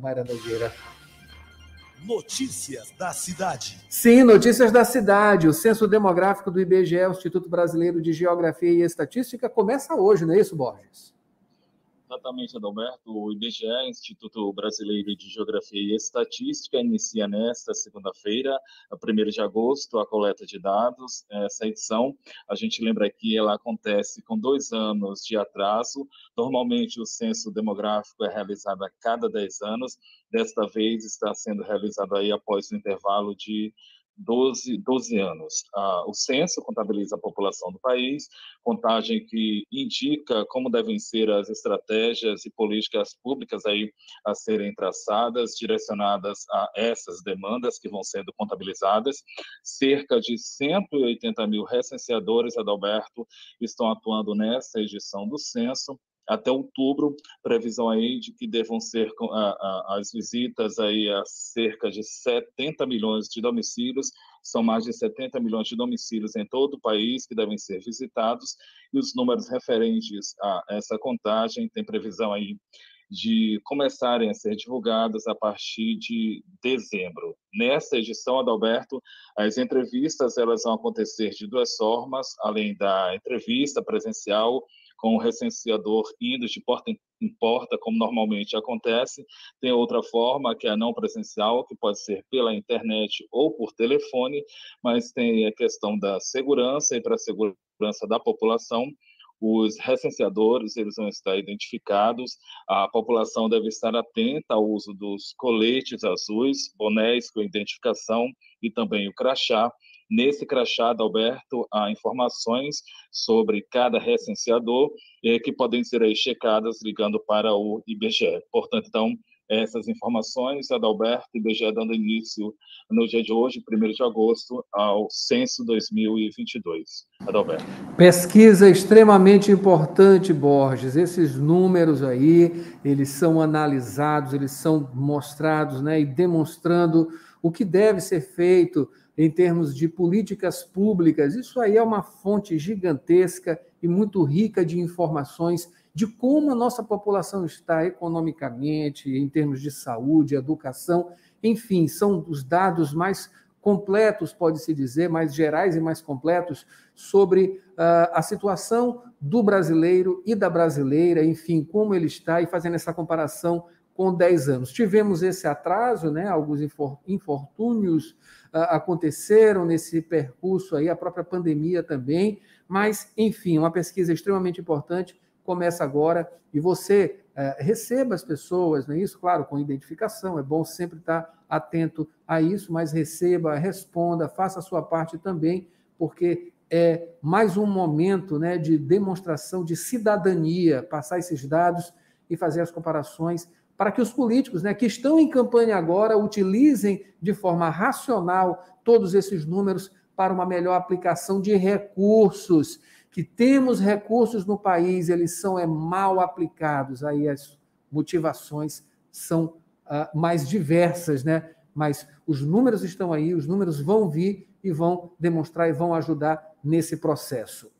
Mayra Nogueira. Notícias da cidade. Sim, notícias da cidade. O censo demográfico do IBGE, o Instituto Brasileiro de Geografia e Estatística, começa hoje, não é isso, Borges? Exatamente, Adalberto. O IBGE, Instituto Brasileiro de Geografia e Estatística, inicia nesta segunda-feira, 1 de agosto, a coleta de dados. Essa edição, a gente lembra que ela acontece com dois anos de atraso. Normalmente, o censo demográfico é realizado a cada 10 anos. Desta vez, está sendo realizado aí após o intervalo de 12, 12 anos. Ah, o censo contabiliza a população do país, contagem que indica como devem ser as estratégias e políticas públicas aí a serem traçadas, direcionadas a essas demandas que vão sendo contabilizadas. Cerca de 180 mil recenseadores, Adalberto, estão atuando nessa edição do censo até outubro, previsão aí de que devam ser as visitas aí a cerca de 70 milhões de domicílios, são mais de 70 milhões de domicílios em todo o país que devem ser visitados, e os números referentes a essa contagem tem previsão aí de começarem a ser divulgados a partir de dezembro. Nesta edição, Adalberto, as entrevistas elas vão acontecer de duas formas, além da entrevista presencial com o recenseador indo de porta em porta, como normalmente acontece. Tem outra forma, que é a não presencial, que pode ser pela internet ou por telefone, mas tem a questão da segurança e para a segurança da população, os recenseadores eles vão estar identificados, a população deve estar atenta ao uso dos coletes azuis, bonés com identificação e também o crachá, Nesse crachá, Alberto, há informações sobre cada recenseador eh, que podem ser aí checadas ligando para o IBGE. Portanto, então, essas informações, Adalberto, IBGE dando início no dia de hoje, 1 de agosto, ao censo 2022. Adalberto. Pesquisa extremamente importante, Borges. Esses números aí, eles são analisados, eles são mostrados né, e demonstrando o que deve ser feito em termos de políticas públicas. Isso aí é uma fonte gigantesca e muito rica de informações de como a nossa população está economicamente, em termos de saúde, educação, enfim, são os dados mais completos, pode-se dizer, mais gerais e mais completos sobre uh, a situação do brasileiro e da brasileira, enfim, como ele está, e fazendo essa comparação com 10 anos. Tivemos esse atraso, né, alguns infortúnios aconteceram nesse percurso aí, a própria pandemia também, mas, enfim, uma pesquisa extremamente importante começa agora e você é, receba as pessoas, não é isso? Claro, com identificação, é bom sempre estar atento a isso, mas receba, responda, faça a sua parte também, porque é mais um momento né, de demonstração de cidadania, passar esses dados e fazer as comparações para que os políticos né, que estão em campanha agora utilizem de forma racional todos esses números para uma melhor aplicação de recursos. Que temos recursos no país, eles são é, mal aplicados, aí as motivações são uh, mais diversas, né? Mas os números estão aí, os números vão vir e vão demonstrar e vão ajudar nesse processo.